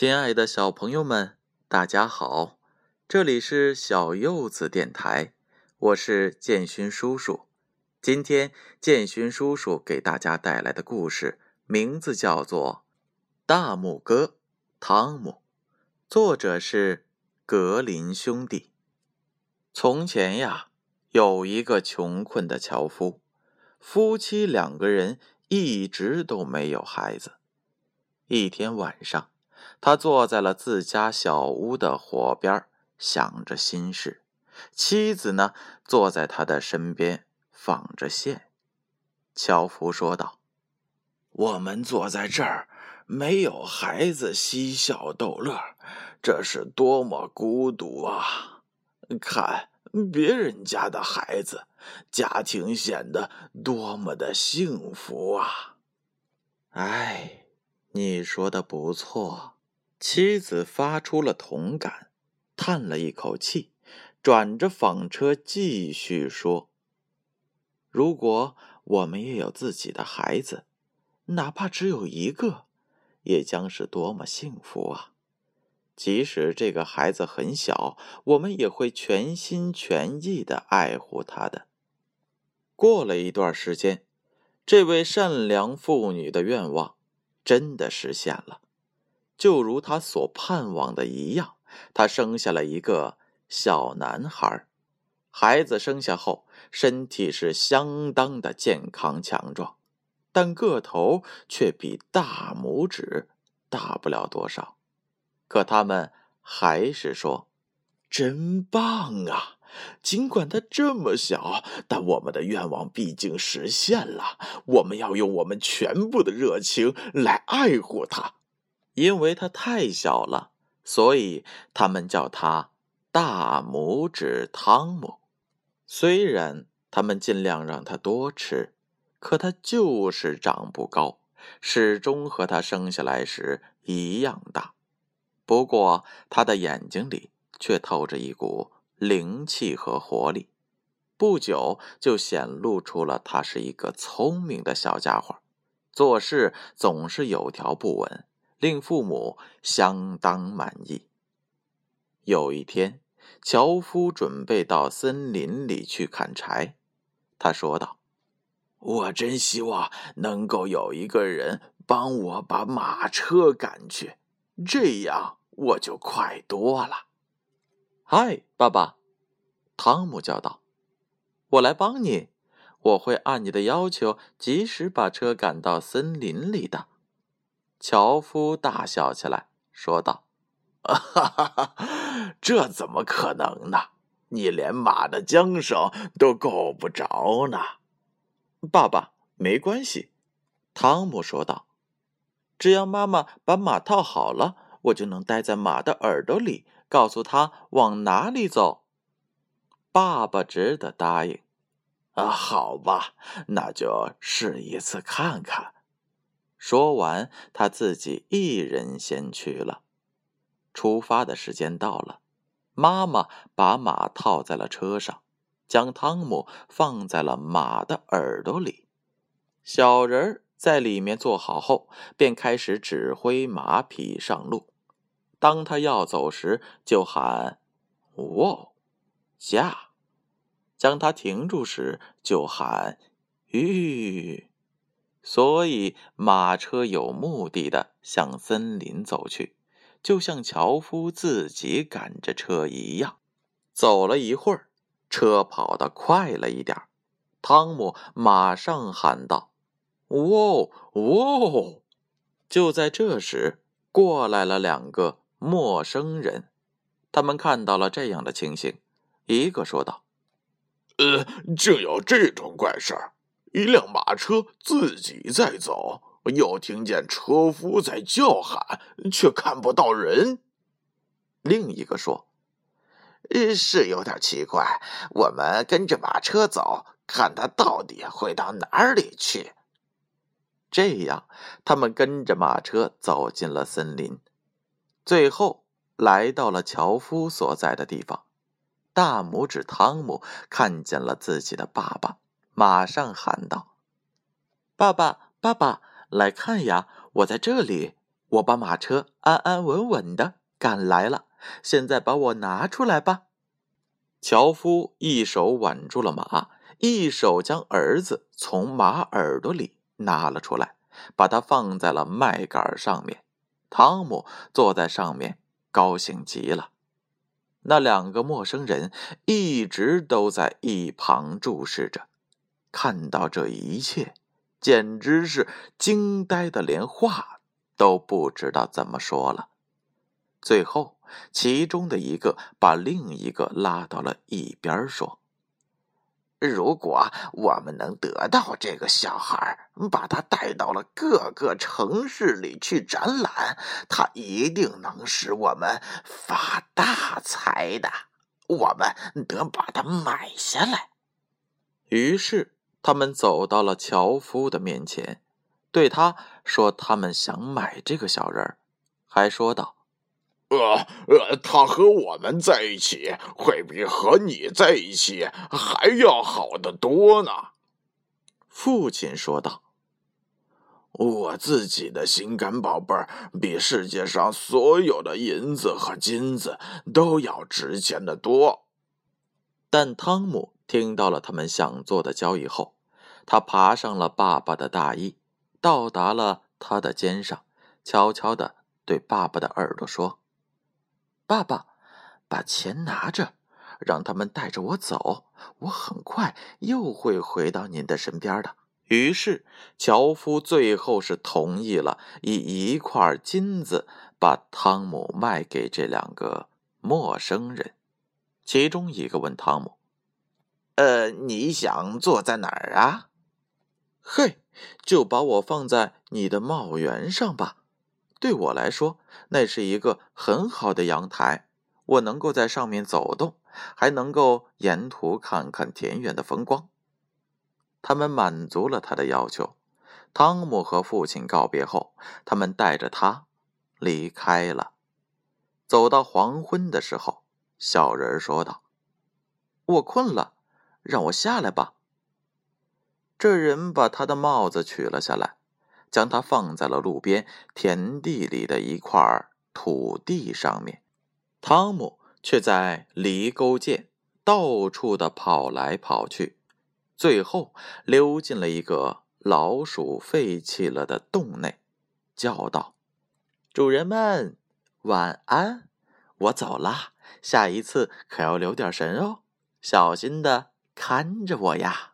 亲爱的小朋友们，大家好！这里是小柚子电台，我是建勋叔叔。今天建勋叔叔给大家带来的故事名字叫做《大拇哥汤姆》，作者是格林兄弟。从前呀，有一个穷困的樵夫，夫妻两个人一直都没有孩子。一天晚上。他坐在了自家小屋的火边，想着心事。妻子呢，坐在他的身边纺着线。樵夫说道：“我们坐在这儿，没有孩子嬉笑逗乐，这是多么孤独啊！看别人家的孩子，家庭显得多么的幸福啊！”哎，你说的不错。妻子发出了同感，叹了一口气，转着纺车继续说：“如果我们也有自己的孩子，哪怕只有一个，也将是多么幸福啊！即使这个孩子很小，我们也会全心全意的爱护他的。”过了一段时间，这位善良妇女的愿望真的实现了。就如他所盼望的一样，他生下了一个小男孩。孩子生下后，身体是相当的健康强壮，但个头却比大拇指大不了多少。可他们还是说：“真棒啊！尽管他这么小，但我们的愿望毕竟实现了。我们要用我们全部的热情来爱护他。”因为他太小了，所以他们叫他大拇指汤姆。虽然他们尽量让他多吃，可他就是长不高，始终和他生下来时一样大。不过他的眼睛里却透着一股灵气和活力，不久就显露出了他是一个聪明的小家伙，做事总是有条不紊。令父母相当满意。有一天，樵夫准备到森林里去砍柴，他说道：“我真希望能够有一个人帮我把马车赶去，这样我就快多了。”“嗨，爸爸！”汤姆叫道，“我来帮你，我会按你的要求及时把车赶到森林里的。”樵夫大笑起来，说道：“哈哈哈，这怎么可能呢？你连马的缰绳都够不着呢。”爸爸，没关系，汤姆说道：“只要妈妈把马套好了，我就能待在马的耳朵里，告诉他往哪里走。”爸爸只得答应。“啊，好吧，那就试一次看看。”说完，他自己一人先去了。出发的时间到了，妈妈把马套在了车上，将汤姆放在了马的耳朵里。小人儿在里面坐好后，便开始指挥马匹上路。当他要走时，就喊“喔，下”；将他停住时，就喊“吁”。所以，马车有目的的向森林走去，就像樵夫自己赶着车一样。走了一会儿，车跑得快了一点汤姆马上喊道：“喔喔！”就在这时，过来了两个陌生人。他们看到了这样的情形，一个说道：“呃，竟有这种怪事儿！”一辆马车自己在走，又听见车夫在叫喊，却看不到人。另一个说：“是有点奇怪，我们跟着马车走，看他到底会到哪里去。”这样，他们跟着马车走进了森林，最后来到了樵夫所在的地方。大拇指汤姆看见了自己的爸爸。马上喊道：“爸爸，爸爸，来看呀！我在这里。我把马车安安稳稳的赶来了。现在把我拿出来吧。樵夫一手挽住了马，一手将儿子从马耳朵里拿了出来，把它放在了麦秆上面。汤姆坐在上面，高兴极了。那两个陌生人一直都在一旁注视着，看到这一切，简直是惊呆的，连话都不知道怎么说了。最后。其中的一个把另一个拉到了一边，说：“如果我们能得到这个小孩，把他带到了各个城市里去展览，他一定能使我们发大财的。我们得把他买下来。”于是他们走到了樵夫的面前，对他说：“他们想买这个小人儿还说道。”呃呃，他和我们在一起会比和你在一起还要好得多呢。”父亲说道。“我自己的心肝宝贝儿比世界上所有的银子和金子都要值钱的多。”但汤姆听到了他们想做的交易后，他爬上了爸爸的大衣，到达了他的肩上，悄悄的对爸爸的耳朵说。爸爸，把钱拿着，让他们带着我走。我很快又会回到您的身边的。于是，樵夫最后是同意了，以一块金子把汤姆卖给这两个陌生人。其中一个问汤姆：“呃，你想坐在哪儿啊？”“嘿，就把我放在你的帽檐上吧。”对我来说，那是一个很好的阳台，我能够在上面走动，还能够沿途看看田园的风光。他们满足了他的要求。汤姆和父亲告别后，他们带着他离开了。走到黄昏的时候，小人说道：“我困了，让我下来吧。”这人把他的帽子取了下来。将它放在了路边田地里的一块土地上面，汤姆却在犁沟间到处的跑来跑去，最后溜进了一个老鼠废弃了的洞内，叫道：“主人们，晚安！我走了，下一次可要留点神哦，小心的看着我呀！”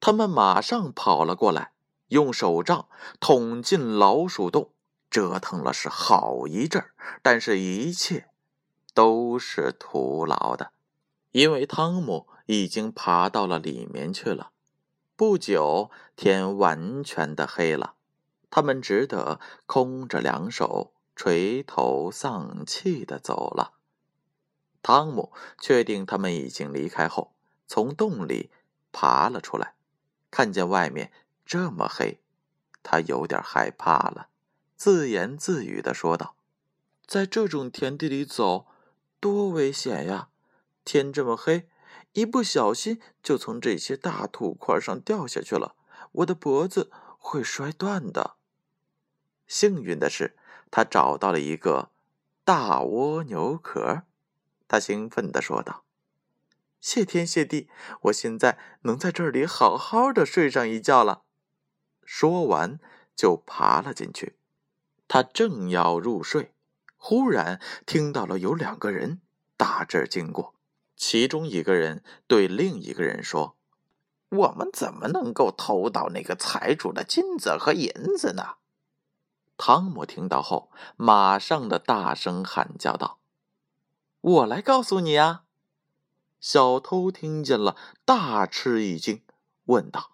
他们马上跑了过来。用手杖捅进老鼠洞，折腾了是好一阵儿，但是一切都是徒劳的，因为汤姆已经爬到了里面去了。不久，天完全的黑了，他们只得空着两手，垂头丧气的走了。汤姆确定他们已经离开后，从洞里爬了出来，看见外面。这么黑，他有点害怕了，自言自语的说道：“在这种田地里走，多危险呀！天这么黑，一不小心就从这些大土块上掉下去了，我的脖子会摔断的。”幸运的是，他找到了一个大蜗牛壳，他兴奋的说道：“谢天谢地，我现在能在这里好好的睡上一觉了。”说完，就爬了进去。他正要入睡，忽然听到了有两个人打这经过。其中一个人对另一个人说：“我们怎么能够偷到那个财主的金子和银子呢？”汤姆听到后，马上的大声喊叫道：“我来告诉你啊！”小偷听见了，大吃一惊，问道。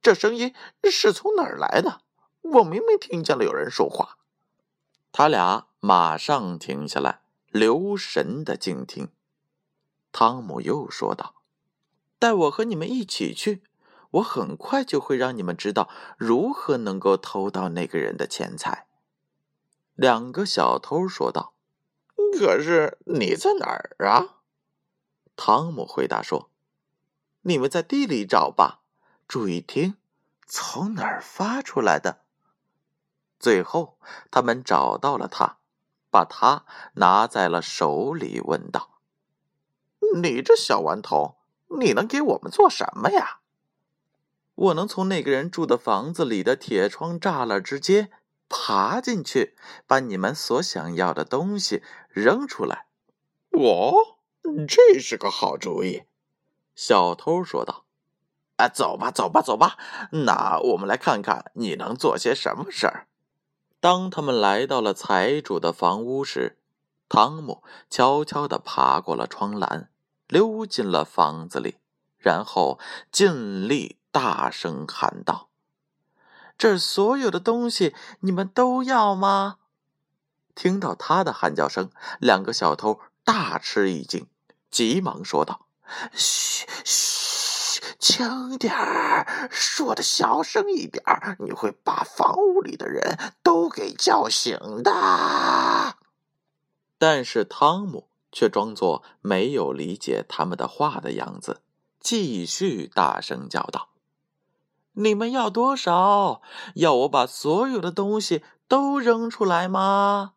这声音是从哪儿来的？我明明听见了有人说话。他俩马上停下来，留神的静听。汤姆又说道：“带我和你们一起去，我很快就会让你们知道如何能够偷到那个人的钱财。”两个小偷说道：“可是你在哪儿啊？”汤姆回答说：“你们在地里找吧。”注意听，从哪儿发出来的？最后，他们找到了他，把他拿在了手里，问道：“你这小顽童，你能给我们做什么呀？”“我能从那个人住的房子里的铁窗栅栏之间爬进去，把你们所想要的东西扔出来。”“我，这是个好主意。”小偷说道。“啊，走吧，走吧，走吧。那我们来看看你能做些什么事儿。”当他们来到了财主的房屋时，汤姆悄悄地爬过了窗栏，溜进了房子里，然后尽力大声喊道：“这所有的东西你们都要吗？”听到他的喊叫声，两个小偷大吃一惊，急忙说道：“嘘，嘘。”轻点儿，说的小声一点，你会把房屋里的人都给叫醒的。但是汤姆却装作没有理解他们的话的样子，继续大声叫道：“你们要多少？要我把所有的东西都扔出来吗？”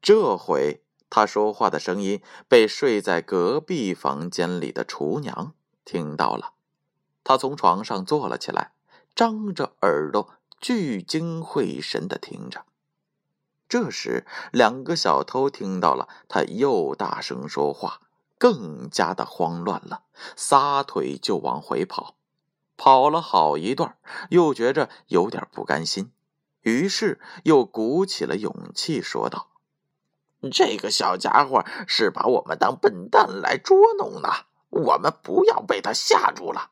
这回他说话的声音被睡在隔壁房间里的厨娘听到了。他从床上坐了起来，张着耳朵，聚精会神的听着。这时，两个小偷听到了他又大声说话，更加的慌乱了，撒腿就往回跑。跑了好一段，又觉着有点不甘心，于是又鼓起了勇气说道：“这个小家伙是把我们当笨蛋来捉弄呢，我们不要被他吓住了。”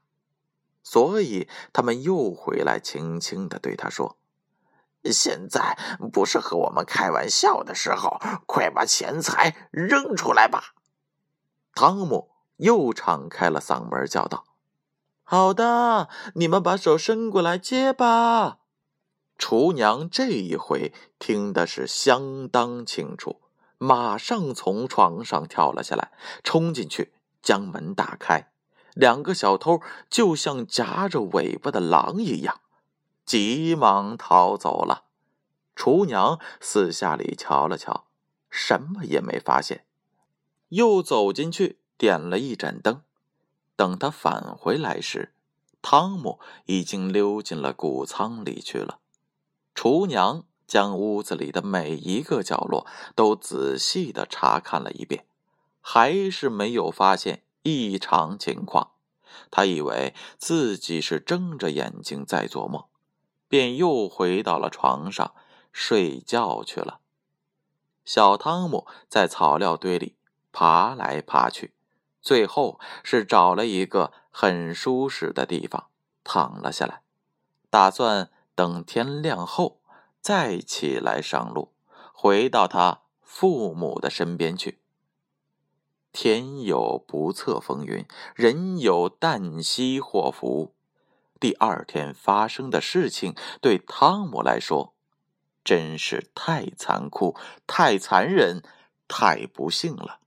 所以他们又回来，轻轻的对他说：“现在不是和我们开玩笑的时候，快把钱财扔出来吧！”汤姆又敞开了嗓门叫道：“好的，你们把手伸过来接吧。”厨娘这一回听的是相当清楚，马上从床上跳了下来，冲进去将门打开。两个小偷就像夹着尾巴的狼一样，急忙逃走了。厨娘四下里瞧了瞧，什么也没发现，又走进去点了一盏灯。等他返回来时，汤姆已经溜进了谷仓里去了。厨娘将屋子里的每一个角落都仔细的查看了一遍，还是没有发现。异常情况，他以为自己是睁着眼睛在做梦，便又回到了床上睡觉去了。小汤姆在草料堆里爬来爬去，最后是找了一个很舒适的地方躺了下来，打算等天亮后再起来上路，回到他父母的身边去。天有不测风云，人有旦夕祸福。第二天发生的事情对汤姆来说，真是太残酷、太残忍、太不幸了。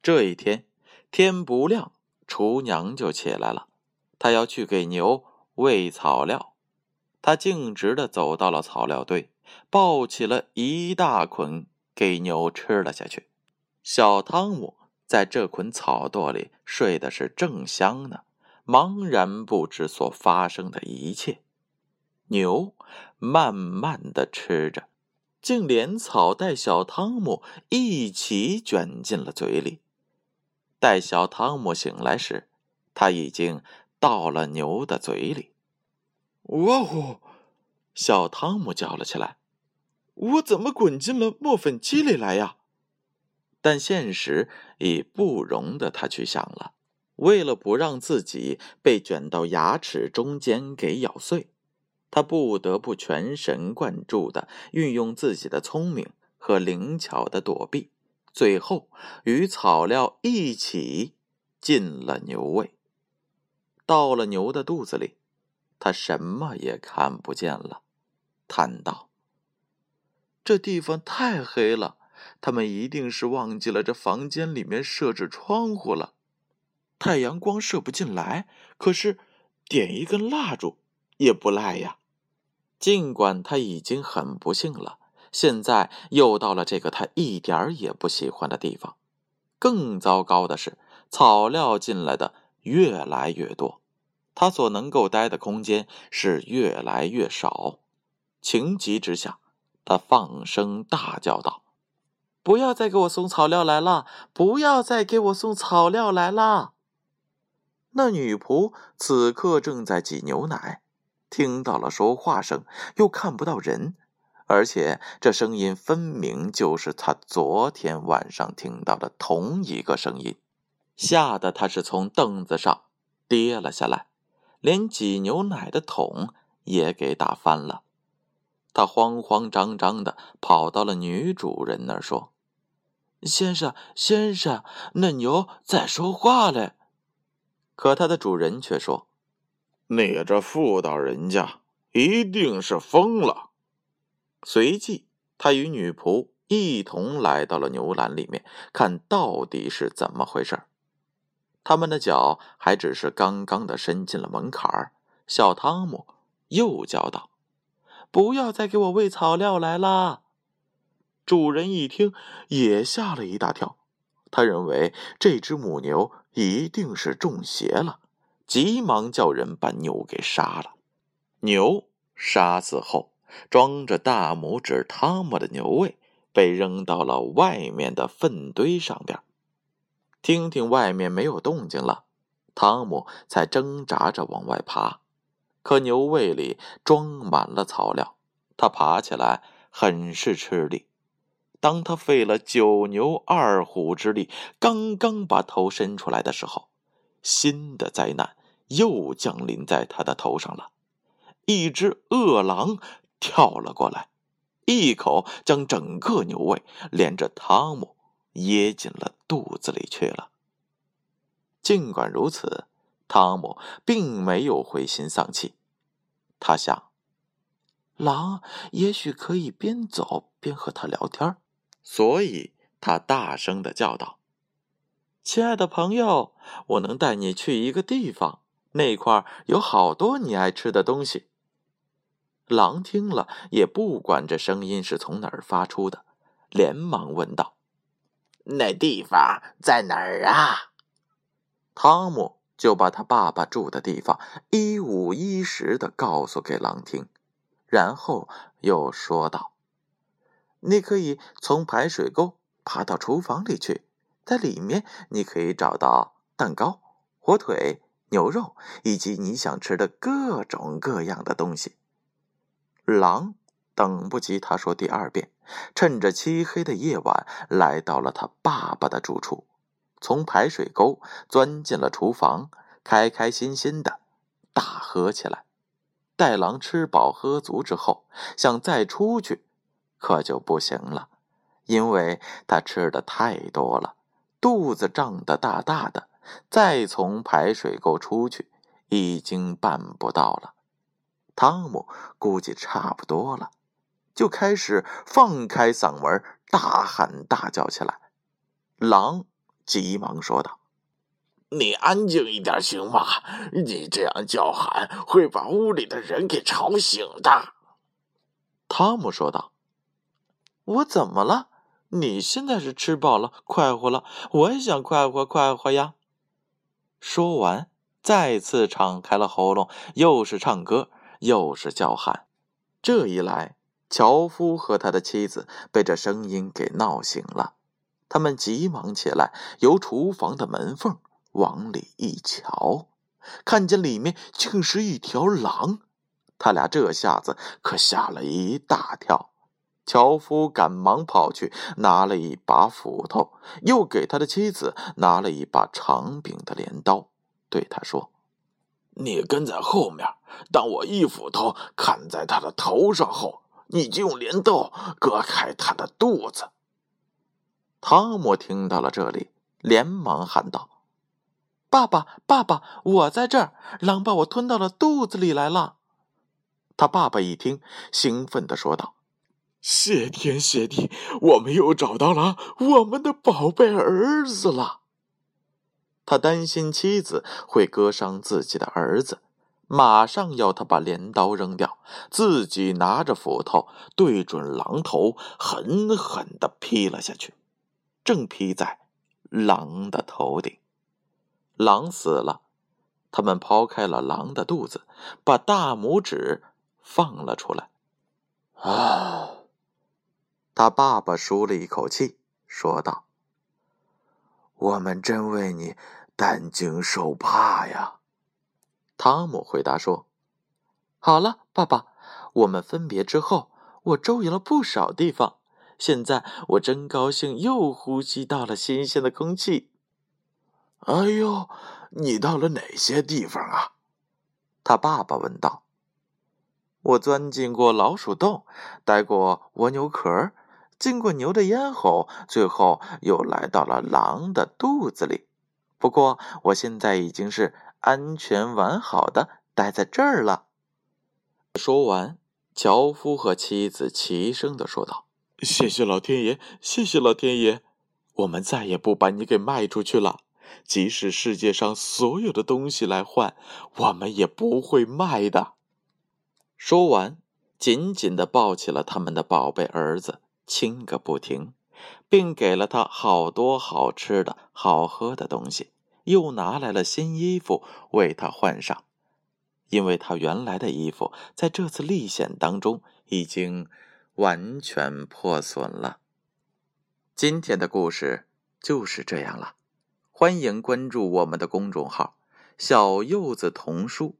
这一天天不亮，厨娘就起来了，她要去给牛喂草料。他径直的走到了草料堆，抱起了一大捆给牛吃了下去。小汤姆。在这捆草垛里睡的是正香呢，茫然不知所发生的一切。牛慢慢的吃着，竟连草带小汤姆一起卷进了嘴里。待小汤姆醒来时，他已经到了牛的嘴里。哇呼！小汤姆叫了起来：“我怎么滚进了磨粉机里来呀？”但现实已不容得他去想了。为了不让自己被卷到牙齿中间给咬碎，他不得不全神贯注的运用自己的聪明和灵巧的躲避，最后与草料一起进了牛胃。到了牛的肚子里，他什么也看不见了，叹道：“这地方太黑了。”他们一定是忘记了这房间里面设置窗户了，太阳光射不进来。可是，点一根蜡烛也不赖呀。尽管他已经很不幸了，现在又到了这个他一点儿也不喜欢的地方。更糟糕的是，草料进来的越来越多，他所能够待的空间是越来越少。情急之下，他放声大叫道：“不要再给我送草料来了！不要再给我送草料来了！”那女仆此刻正在挤牛奶，听到了说话声，又看不到人，而且这声音分明就是她昨天晚上听到的同一个声音，吓得她是从凳子上跌了下来，连挤牛奶的桶也给打翻了。他慌慌张张的跑到了女主人那儿，说：“先生，先生，那牛在说话嘞。”可他的主人却说：“你这妇道人家一定是疯了。”随即，他与女仆一同来到了牛栏里面，看到底是怎么回事。他们的脚还只是刚刚的伸进了门槛儿，小汤姆又叫道：“不要再给我喂草料来了！”主人一听，也吓了一大跳。他认为这只母牛一定是中邪了，急忙叫人把牛给杀了。牛杀死后，装着大拇指汤姆的牛胃被扔到了外面的粪堆上边。听听外面没有动静了，汤姆才挣扎着往外爬。可牛胃里装满了草料，他爬起来很是吃力。当他费了九牛二虎之力，刚刚把头伸出来的时候，新的灾难又降临在他的头上了。一只饿狼跳了过来，一口将整个牛胃连着汤姆噎进了肚子里去了。尽管如此，汤姆并没有灰心丧气。他想，狼也许可以边走边和他聊天所以他大声的叫道：“亲爱的朋友，我能带你去一个地方，那块有好多你爱吃的东西。”狼听了也不管这声音是从哪儿发出的，连忙问道：“那地方在哪儿啊？”汤姆就把他爸爸住的地方一五一十的告诉给狼听，然后又说道。你可以从排水沟爬到厨房里去，在里面你可以找到蛋糕、火腿、牛肉以及你想吃的各种各样的东西。狼等不及他说第二遍，趁着漆黑的夜晚来到了他爸爸的住处，从排水沟钻进了厨房，开开心心的大喝起来。待狼吃饱喝足之后，想再出去。可就不行了，因为他吃的太多了，肚子胀得大大的，再从排水沟出去已经办不到了。汤姆估计差不多了，就开始放开嗓门大喊大叫起来。狼急忙说道：“你安静一点行吗？你这样叫喊会把屋里的人给吵醒的。”汤姆说道。我怎么了？你现在是吃饱了，快活了，我也想快活快活呀。说完，再次敞开了喉咙，又是唱歌，又是叫喊。这一来，樵夫和他的妻子被这声音给闹醒了，他们急忙起来，由厨房的门缝往里一瞧，看见里面竟是一条狼。他俩这下子可吓了一大跳。樵夫赶忙跑去，拿了一把斧头，又给他的妻子拿了一把长柄的镰刀，对他说：“你跟在后面，当我一斧头砍在他的头上后，你就用镰刀割开他的肚子。”汤姆听到了这里，连忙喊道：“爸爸，爸爸，我在这儿！狼把我吞到了肚子里来了。”他爸爸一听，兴奋的说道。谢天谢地，我们又找到了我们的宝贝儿子了。他担心妻子会割伤自己的儿子，马上要他把镰刀扔掉，自己拿着斧头对准狼头，狠狠的劈了下去，正劈在狼的头顶。狼死了，他们抛开了狼的肚子，把大拇指放了出来。啊！他爸爸舒了一口气，说道：“我们真为你担惊受怕呀。”汤姆回答说：“好了，爸爸，我们分别之后，我周游了不少地方。现在我真高兴，又呼吸到了新鲜的空气。”哎呦，你到了哪些地方啊？他爸爸问道。“我钻进过老鼠洞，待过蜗牛壳，进过牛的咽喉，最后又来到了狼的肚子里。不过，我现在已经是……”安全完好的待在这儿了。说完，樵夫和妻子齐声的说道：“谢谢老天爷，谢谢老天爷，我们再也不把你给卖出去了。即使世界上所有的东西来换，我们也不会卖的。”说完，紧紧的抱起了他们的宝贝儿子，亲个不停，并给了他好多好吃的好喝的东西。又拿来了新衣服为他换上，因为他原来的衣服在这次历险当中已经完全破损了。今天的故事就是这样了，欢迎关注我们的公众号“小柚子童书”。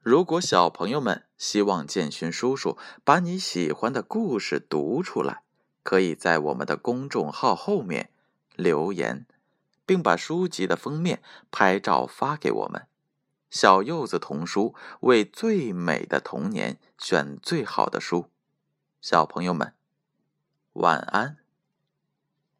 如果小朋友们希望建勋叔叔把你喜欢的故事读出来，可以在我们的公众号后面留言。并把书籍的封面拍照发给我们，小柚子童书为最美的童年选最好的书，小朋友们，晚安。